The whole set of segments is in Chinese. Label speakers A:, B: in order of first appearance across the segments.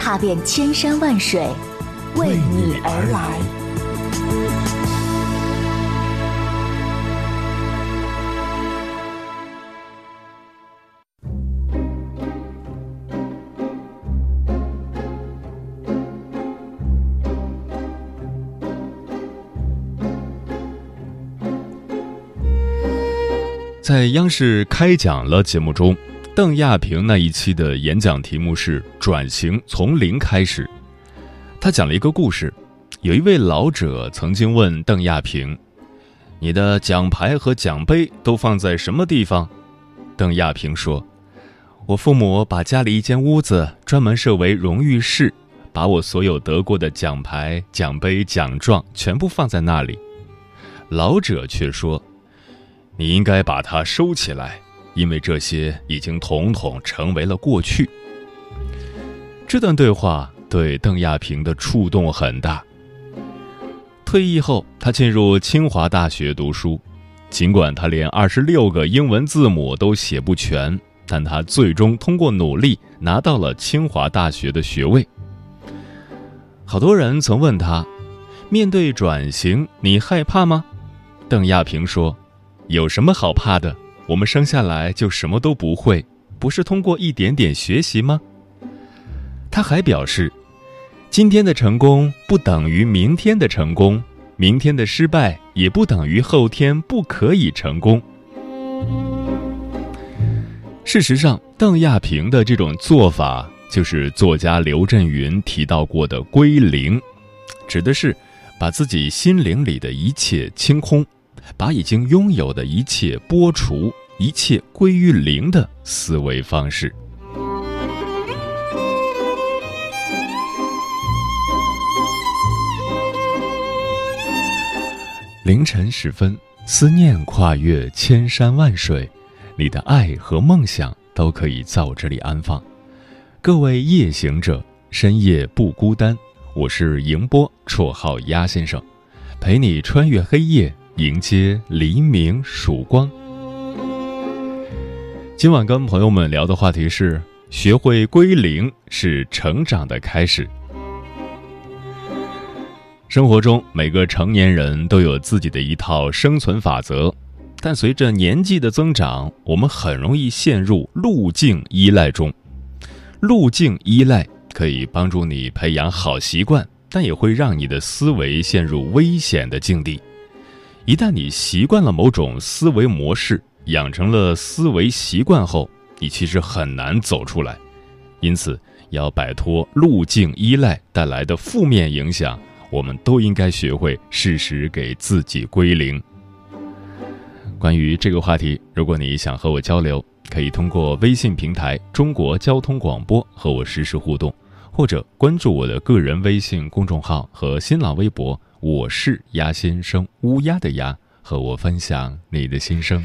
A: 踏遍千山万水，为你而来。
B: 在央视开讲了节目中，邓亚萍那一期的演讲题目是“转型从零开始”。他讲了一个故事，有一位老者曾经问邓亚萍：“你的奖牌和奖杯都放在什么地方？”邓亚萍说：“我父母把家里一间屋子专门设为荣誉室，把我所有得过的奖牌、奖杯、奖状全部放在那里。”老者却说。你应该把它收起来，因为这些已经统统成为了过去。这段对话对邓亚萍的触动很大。退役后，他进入清华大学读书，尽管他连二十六个英文字母都写不全，但他最终通过努力拿到了清华大学的学位。好多人曾问他：“面对转型，你害怕吗？”邓亚萍说。有什么好怕的？我们生下来就什么都不会，不是通过一点点学习吗？他还表示，今天的成功不等于明天的成功，明天的失败也不等于后天不可以成功。事实上，邓亚萍的这种做法，就是作家刘震云提到过的“归零”，指的是把自己心灵里的一切清空。把已经拥有的一切剥除，一切归于零的思维方式。凌晨时分，思念跨越千山万水，你的爱和梦想都可以在我这里安放。各位夜行者，深夜不孤单。我是迎波，绰号鸭先生，陪你穿越黑夜。迎接黎明曙光。今晚跟朋友们聊的话题是：学会归零是成长的开始。生活中，每个成年人都有自己的一套生存法则，但随着年纪的增长，我们很容易陷入路径依赖中。路径依赖可以帮助你培养好习惯，但也会让你的思维陷入危险的境地。一旦你习惯了某种思维模式，养成了思维习惯后，你其实很难走出来。因此，要摆脱路径依赖带来的负面影响，我们都应该学会适时给自己归零。关于这个话题，如果你想和我交流，可以通过微信平台“中国交通广播”和我实时互动，或者关注我的个人微信公众号和新浪微博。我是鸭先生，乌鸦的鸭，和我分享你的心声。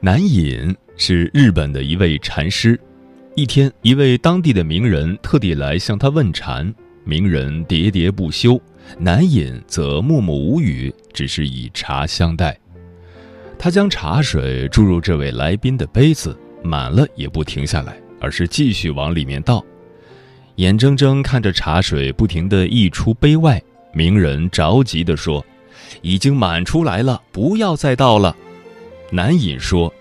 B: 南隐是日本的一位禅师。一天，一位当地的名人特地来向他问禅，名人喋喋不休，南隐则默默无语，只是以茶相待。他将茶水注入这位来宾的杯子，满了也不停下来，而是继续往里面倒。眼睁睁看着茶水不停地溢出杯外，名人着急地说：“已经满出来了，不要再倒了。”南隐说：“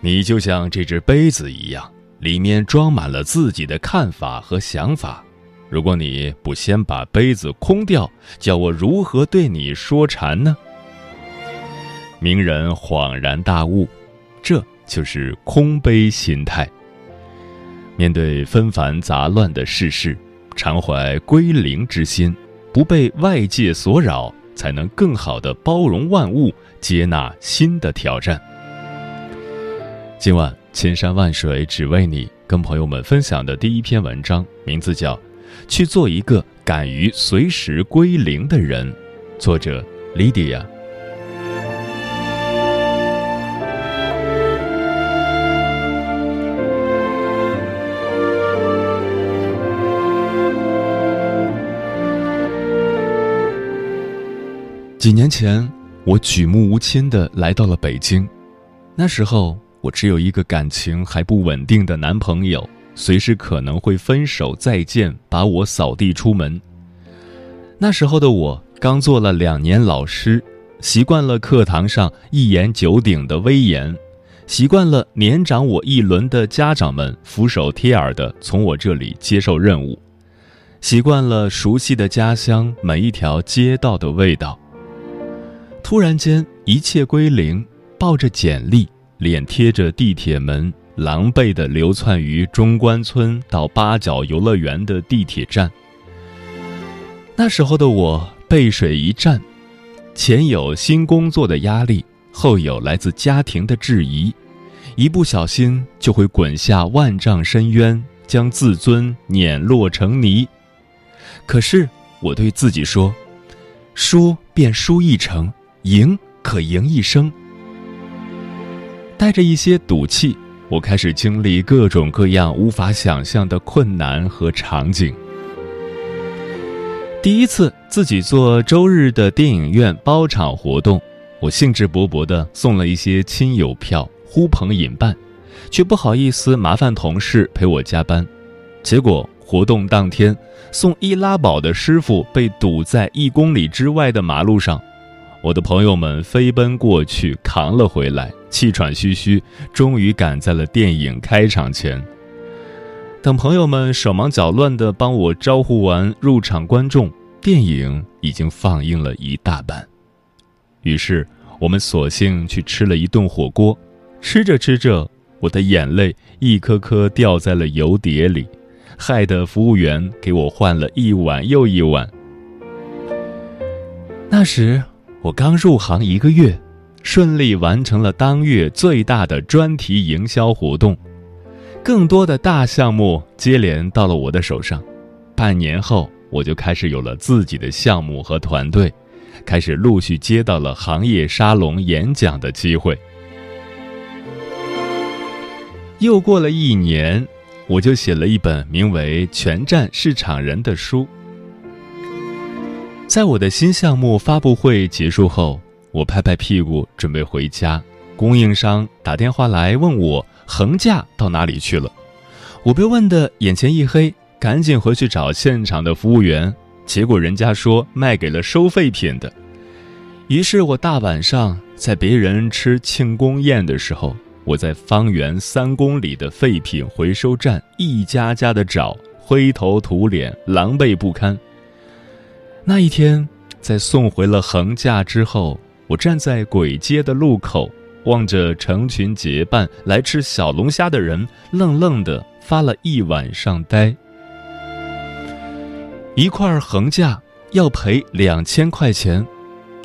B: 你就像这只杯子一样，里面装满了自己的看法和想法。如果你不先把杯子空掉，叫我如何对你说禅呢？”名人恍然大悟，这就是空杯心态。面对纷繁杂乱的世事，常怀归零之心，不被外界所扰，才能更好的包容万物，接纳新的挑战。今晚千山万水只为你，跟朋友们分享的第一篇文章，名字叫《去做一个敢于随时归零的人》，作者 Lydia。几年前，我举目无亲的来到了北京。那时候，我只有一个感情还不稳定的男朋友，随时可能会分手再见，把我扫地出门。那时候的我刚做了两年老师，习惯了课堂上一言九鼎的威严，习惯了年长我一轮的家长们俯首帖耳的从我这里接受任务，习惯了熟悉的家乡每一条街道的味道。突然间，一切归零，抱着简历，脸贴着地铁门，狼狈地流窜于中关村到八角游乐园的地铁站。那时候的我背水一战，前有新工作的压力，后有来自家庭的质疑，一不小心就会滚下万丈深渊，将自尊碾落成泥。可是我对自己说：“输便输一成。”赢可赢一生。带着一些赌气，我开始经历各种各样无法想象的困难和场景。第一次自己做周日的电影院包场活动，我兴致勃勃地送了一些亲友票，呼朋引伴，却不好意思麻烦同事陪我加班。结果活动当天，送易拉宝的师傅被堵在一公里之外的马路上。我的朋友们飞奔过去扛了回来，气喘吁吁，终于赶在了电影开场前。等朋友们手忙脚乱地帮我招呼完入场观众，电影已经放映了一大半。于是我们索性去吃了一顿火锅，吃着吃着，我的眼泪一颗颗掉在了油碟里，害得服务员给我换了一碗又一碗。那时。我刚入行一个月，顺利完成了当月最大的专题营销活动，更多的大项目接连到了我的手上。半年后，我就开始有了自己的项目和团队，开始陆续接到了行业沙龙演讲的机会。又过了一年，我就写了一本名为《全站市场人》的书。在我的新项目发布会结束后，我拍拍屁股准备回家。供应商打电话来问我横架到哪里去了，我被问得眼前一黑，赶紧回去找现场的服务员。结果人家说卖给了收废品的。于是我大晚上在别人吃庆功宴的时候，我在方圆三公里的废品回收站一家家的找，灰头土脸，狼狈不堪。那一天，在送回了横架之后，我站在簋街的路口，望着成群结伴来吃小龙虾的人，愣愣的发了一晚上呆。一块横架要赔两千块钱，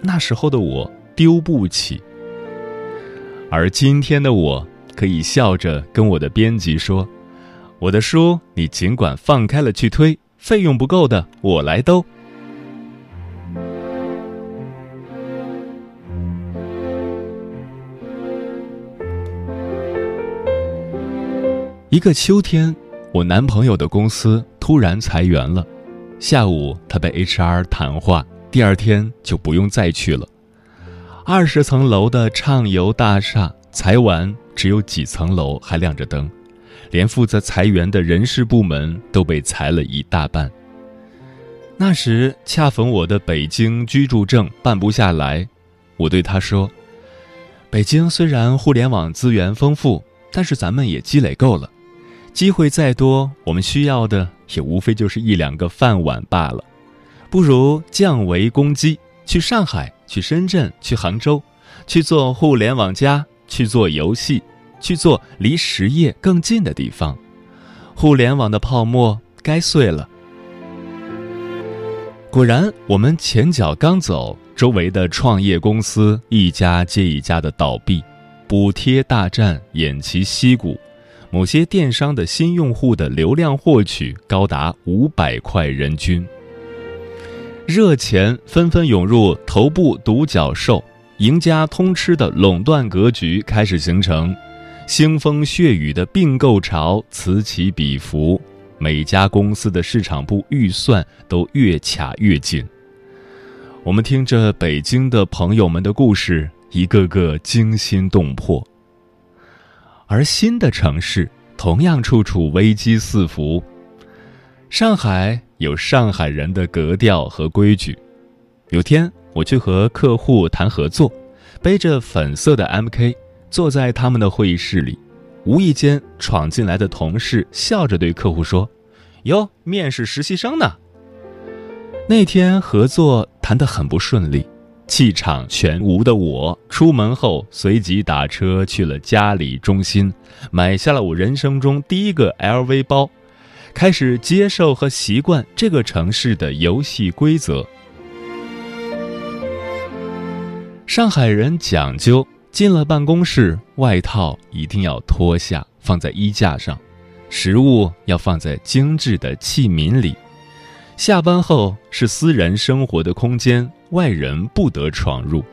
B: 那时候的我丢不起。而今天的我，可以笑着跟我的编辑说：“我的书你尽管放开了去推，费用不够的我来兜。”一个秋天，我男朋友的公司突然裁员了。下午，他被 HR 谈话，第二天就不用再去了。二十层楼的畅游大厦裁完，只有几层楼还亮着灯，连负责裁员的人事部门都被裁了一大半。那时恰逢我的北京居住证办不下来，我对他说：“北京虽然互联网资源丰富，但是咱们也积累够了。”机会再多，我们需要的也无非就是一两个饭碗罢了。不如降维攻击，去上海，去深圳，去杭州，去做互联网加，去做游戏，去做离实业更近的地方。互联网的泡沫该碎了。果然，我们前脚刚走，周围的创业公司一家接一家的倒闭。补贴大战偃旗息鼓，某些电商的新用户的流量获取高达五百块人均。热钱纷纷涌入头部独角兽，赢家通吃的垄断格局开始形成，腥风血雨的并购潮此起彼伏，每家公司的市场部预算都越卡越紧。我们听着北京的朋友们的故事，一个个惊心动魄。而新的城市同样处处危机四伏。上海有上海人的格调和规矩。有天我去和客户谈合作，背着粉色的 MK，坐在他们的会议室里，无意间闯进来的同事笑着对客户说：“哟，面试实习生呢。”那天合作谈得很不顺利，气场全无的我出门后随即打车去了嘉里中心，买下了我人生中第一个 LV 包，开始接受和习惯这个城市的游戏规则。上海人讲究，进了办公室，外套一定要脱下放在衣架上，食物要放在精致的器皿里。下班后是私人生活的空间，外人不得闯入。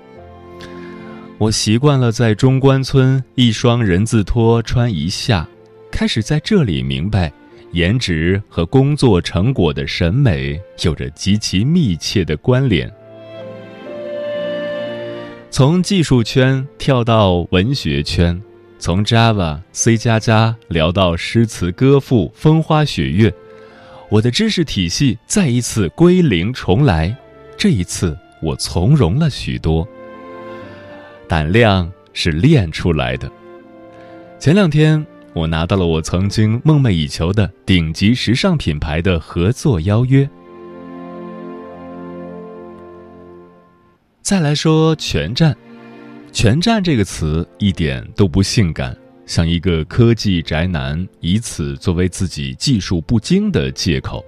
B: 我习惯了在中关村一双人字拖穿一下，开始在这里明白，颜值和工作成果的审美有着极其密切的关联。从技术圈跳到文学圈，从 Java、C 加加聊到诗词歌赋、风花雪月。我的知识体系再一次归零重来，这一次我从容了许多。胆量是练出来的。前两天，我拿到了我曾经梦寐以求的顶级时尚品牌的合作邀约。再来说全站，全站这个词一点都不性感。像一个科技宅男，以此作为自己技术不精的借口。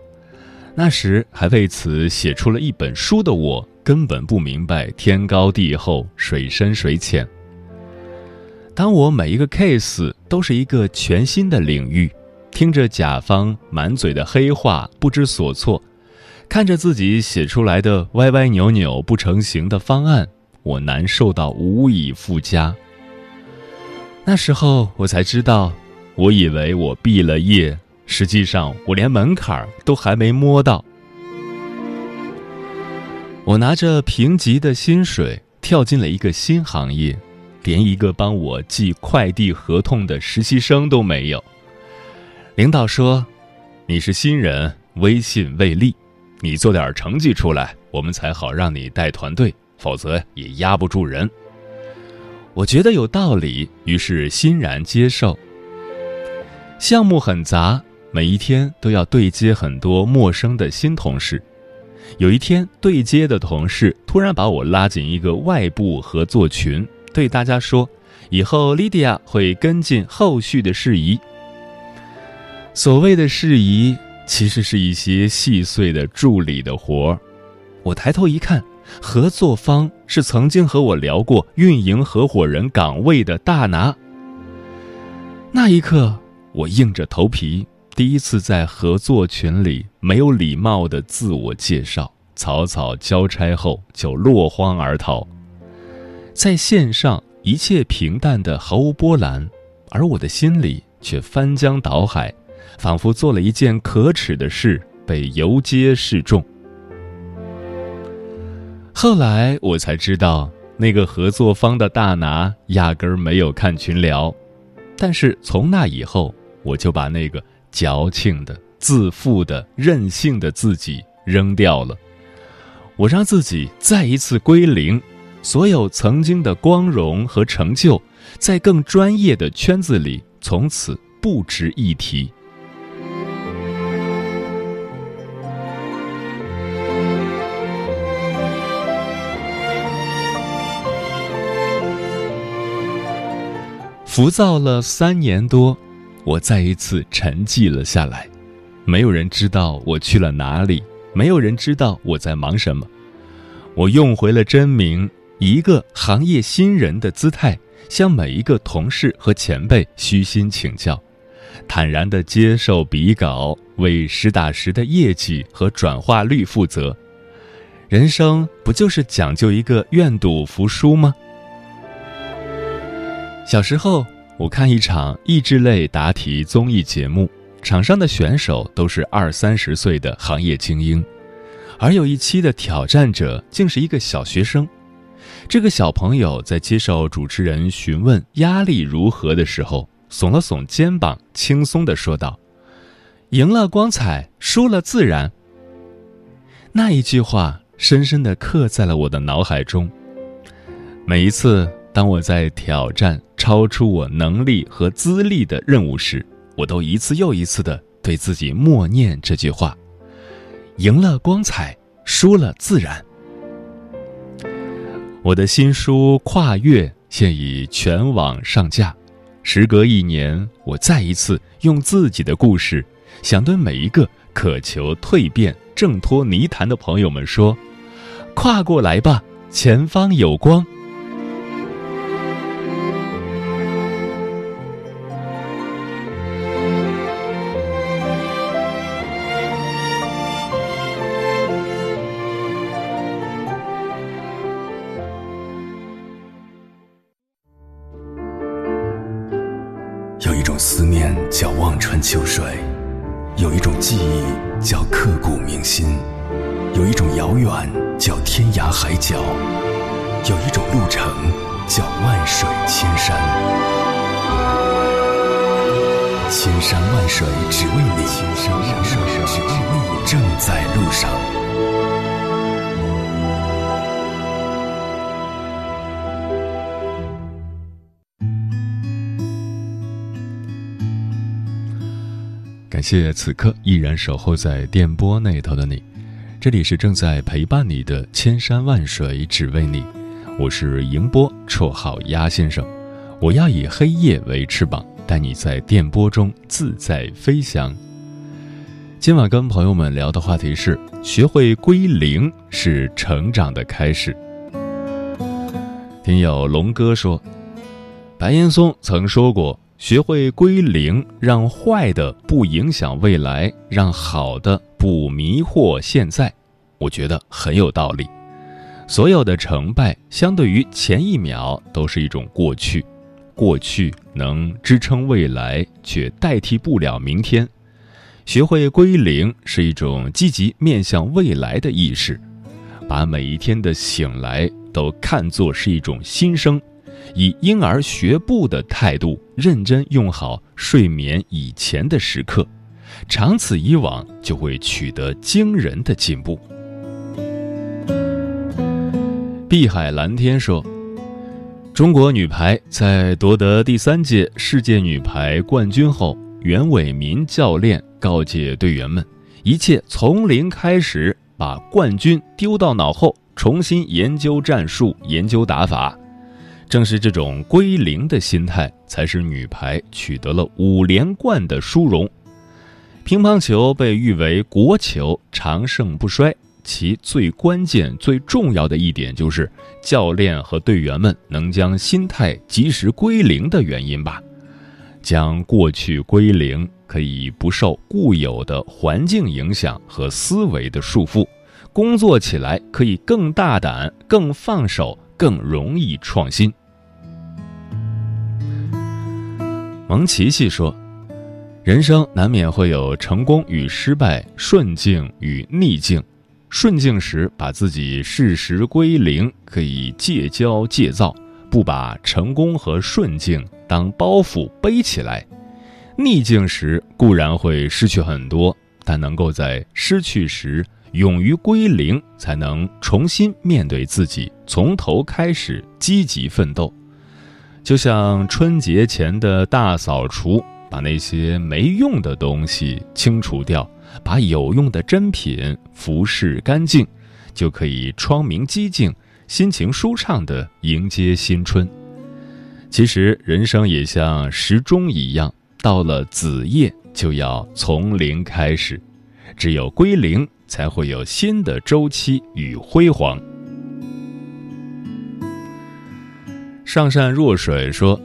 B: 那时还为此写出了一本书的我，根本不明白天高地厚、水深水浅。当我每一个 case 都是一个全新的领域，听着甲方满嘴的黑话，不知所措，看着自己写出来的歪歪扭扭不成形的方案，我难受到无以复加。那时候我才知道，我以为我毕了业，实际上我连门槛都还没摸到。我拿着评级的薪水跳进了一个新行业，连一个帮我寄快递合同的实习生都没有。领导说：“你是新人，威信未立，你做点成绩出来，我们才好让你带团队，否则也压不住人。”我觉得有道理，于是欣然接受。项目很杂，每一天都要对接很多陌生的新同事。有一天，对接的同事突然把我拉进一个外部合作群，对大家说：“以后莉迪亚会跟进后续的事宜。”所谓的事宜，其实是一些细碎的助理的活儿。我抬头一看。合作方是曾经和我聊过运营合伙人岗位的大拿。那一刻，我硬着头皮，第一次在合作群里没有礼貌的自我介绍，草草交差后就落荒而逃。在线上一切平淡的毫无波澜，而我的心里却翻江倒海，仿佛做了一件可耻的事，被游街示众。后来我才知道，那个合作方的大拿压根儿没有看群聊，但是从那以后，我就把那个矫情的、自负的、任性的自己扔掉了。我让自己再一次归零，所有曾经的光荣和成就，在更专业的圈子里从此不值一提。浮躁了三年多，我再一次沉寂了下来。没有人知道我去了哪里，没有人知道我在忙什么。我用回了真名，以一个行业新人的姿态，向每一个同事和前辈虚心请教，坦然地接受笔稿，为实打实的业绩和转化率负责。人生不就是讲究一个愿赌服输吗？小时候，我看一场益智类答题综艺节目，场上的选手都是二三十岁的行业精英，而有一期的挑战者竟是一个小学生。这个小朋友在接受主持人询问压力如何的时候，耸了耸肩膀，轻松地说道：“赢了光彩，输了自然。”那一句话深深地刻在了我的脑海中。每一次当我在挑战超出我能力和资历的任务时，我都一次又一次地对自己默念这句话：“赢了光彩，输了自然。”我的新书《跨越》现已全网上架。时隔一年，我再一次用自己的故事，想对每一个渴求蜕变、挣脱泥潭的朋友们说：“跨过来吧，前方有光。”感谢此刻依然守候在电波那头的你，这里是正在陪伴你的千山万水只为你，我是迎波，绰号鸭先生，我要以黑夜为翅膀，带你在电波中自在飞翔。今晚跟朋友们聊的话题是：学会归零是成长的开始。听友龙哥说，白岩松曾说过。学会归零，让坏的不影响未来，让好的不迷惑现在，我觉得很有道理。所有的成败，相对于前一秒，都是一种过去。过去能支撑未来，却代替不了明天。学会归零，是一种积极面向未来的意识，把每一天的醒来都看作是一种新生。以婴儿学步的态度，认真用好睡眠以前的时刻，长此以往就会取得惊人的进步。碧海蓝天说：“中国女排在夺得第三届世界女排冠军后，袁伟民教练告诫队员们，一切从零开始，把冠军丢到脑后，重新研究战术，研究打法。”正是这种归零的心态，才使女排取得了五连冠的殊荣。乒乓球被誉为国球，长盛不衰，其最关键、最重要的一点就是教练和队员们能将心态及时归零的原因吧。将过去归零，可以不受固有的环境影响和思维的束缚，工作起来可以更大胆、更放手。更容易创新。蒙奇奇说：“人生难免会有成功与失败、顺境与逆境。顺境时，把自己适时归零，可以戒骄戒躁，不把成功和顺境当包袱背起来；逆境时，固然会失去很多，但能够在失去时。”勇于归零，才能重新面对自己，从头开始积极奋斗。就像春节前的大扫除，把那些没用的东西清除掉，把有用的珍品服饰干净，就可以窗明几净、心情舒畅地迎接新春。其实，人生也像时钟一样，到了子夜就要从零开始，只有归零。才会有新的周期与辉煌。上善若水说。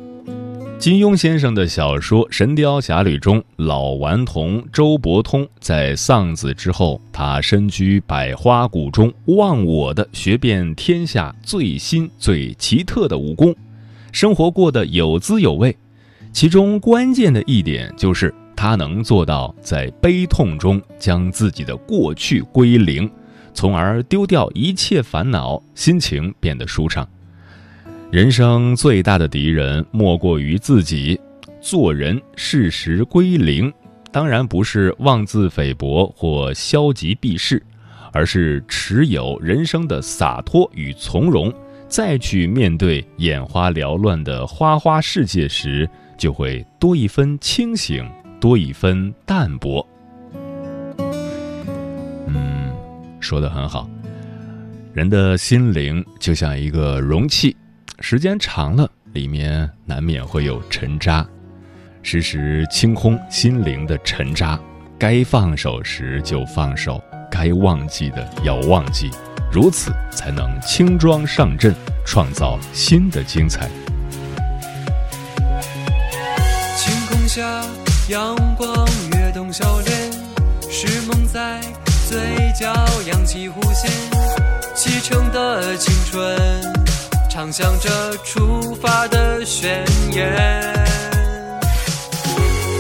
B: 金庸先生的小说《神雕侠侣》中，老顽童周伯通在丧子之后，他身居百花谷中，忘我的学遍天下最新最奇特的武功，生活过得有滋有味。其中关键的一点就是他能做到在悲痛中将自己的过去归零，从而丢掉一切烦恼，心情变得舒畅。人生最大的敌人莫过于自己。做人适时归零，当然不是妄自菲薄或消极避世，而是持有人生的洒脱与从容。再去面对眼花缭乱的花花世界时，就会多一分清醒，多一分淡泊。嗯，说的很好。人的心灵就像一个容器。时间长了，里面难免会有尘渣，时时清空心灵的尘渣，该放手时就放手，该忘记的要忘记，如此才能轻装上阵，创造新的精彩。
C: 晴空下，阳光跃动笑脸，是梦在嘴角扬起弧线，启程的青春。唱响着出发的宣言，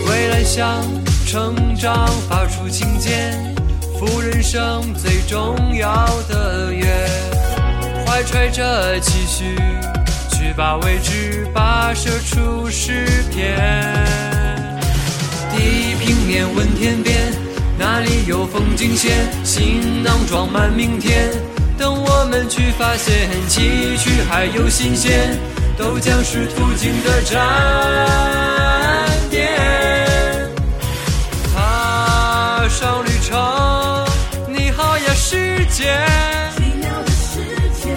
C: 未来向成长发出请柬，赴人生最重要的约，怀揣着期许，去把未知跋涉出诗篇。地平面问天边，哪里有风景线？行囊装满明天。我们去。发现，崎岖还有新鲜，都将是途经的站点。踏上旅程，你好呀世界，
D: 奇妙的世界，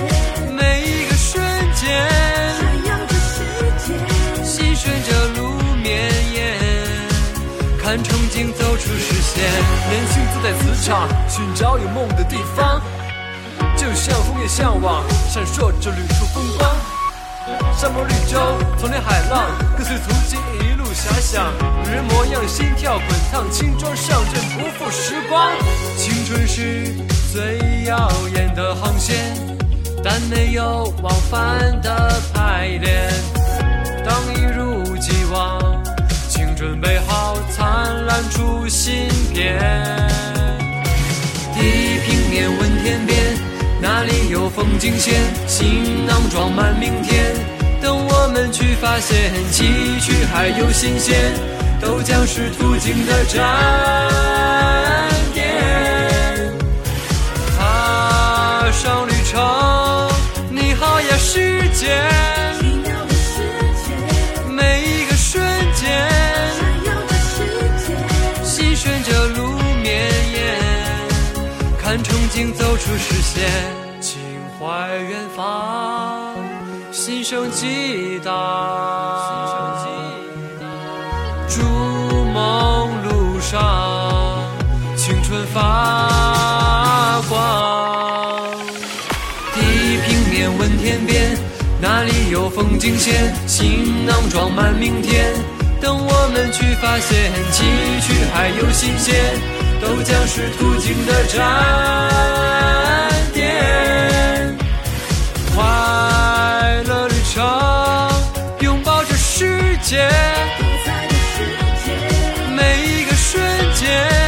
C: 每一个瞬间，
D: 闪耀着世界，
C: 细顺着路绵延，看憧憬走出视线，年轻自在磁场，寻找有梦的地方。就像枫叶向往，闪烁着旅途风光。沙漠绿洲，丛林海浪，跟随足迹一路遐想。女人模样，心跳滚烫，轻装上阵，不负时光。青春是最耀眼的航线，但没有往返的排练。当一如既往，请准备好灿烂出新篇。地平面问天边。那里有风景线？行囊装满明天。等我们去发现，崎岖还有新鲜，都将是途经的站点。踏上旅程，你好呀世界，走出视线。怀远方，心生激荡，筑梦路上，青春发光。地平面问天边，哪里有风景线？行囊装满明天，等我们去发现，崎岖还有新鲜，都将是途经的站点。快乐旅程拥抱这世界。每一个瞬间。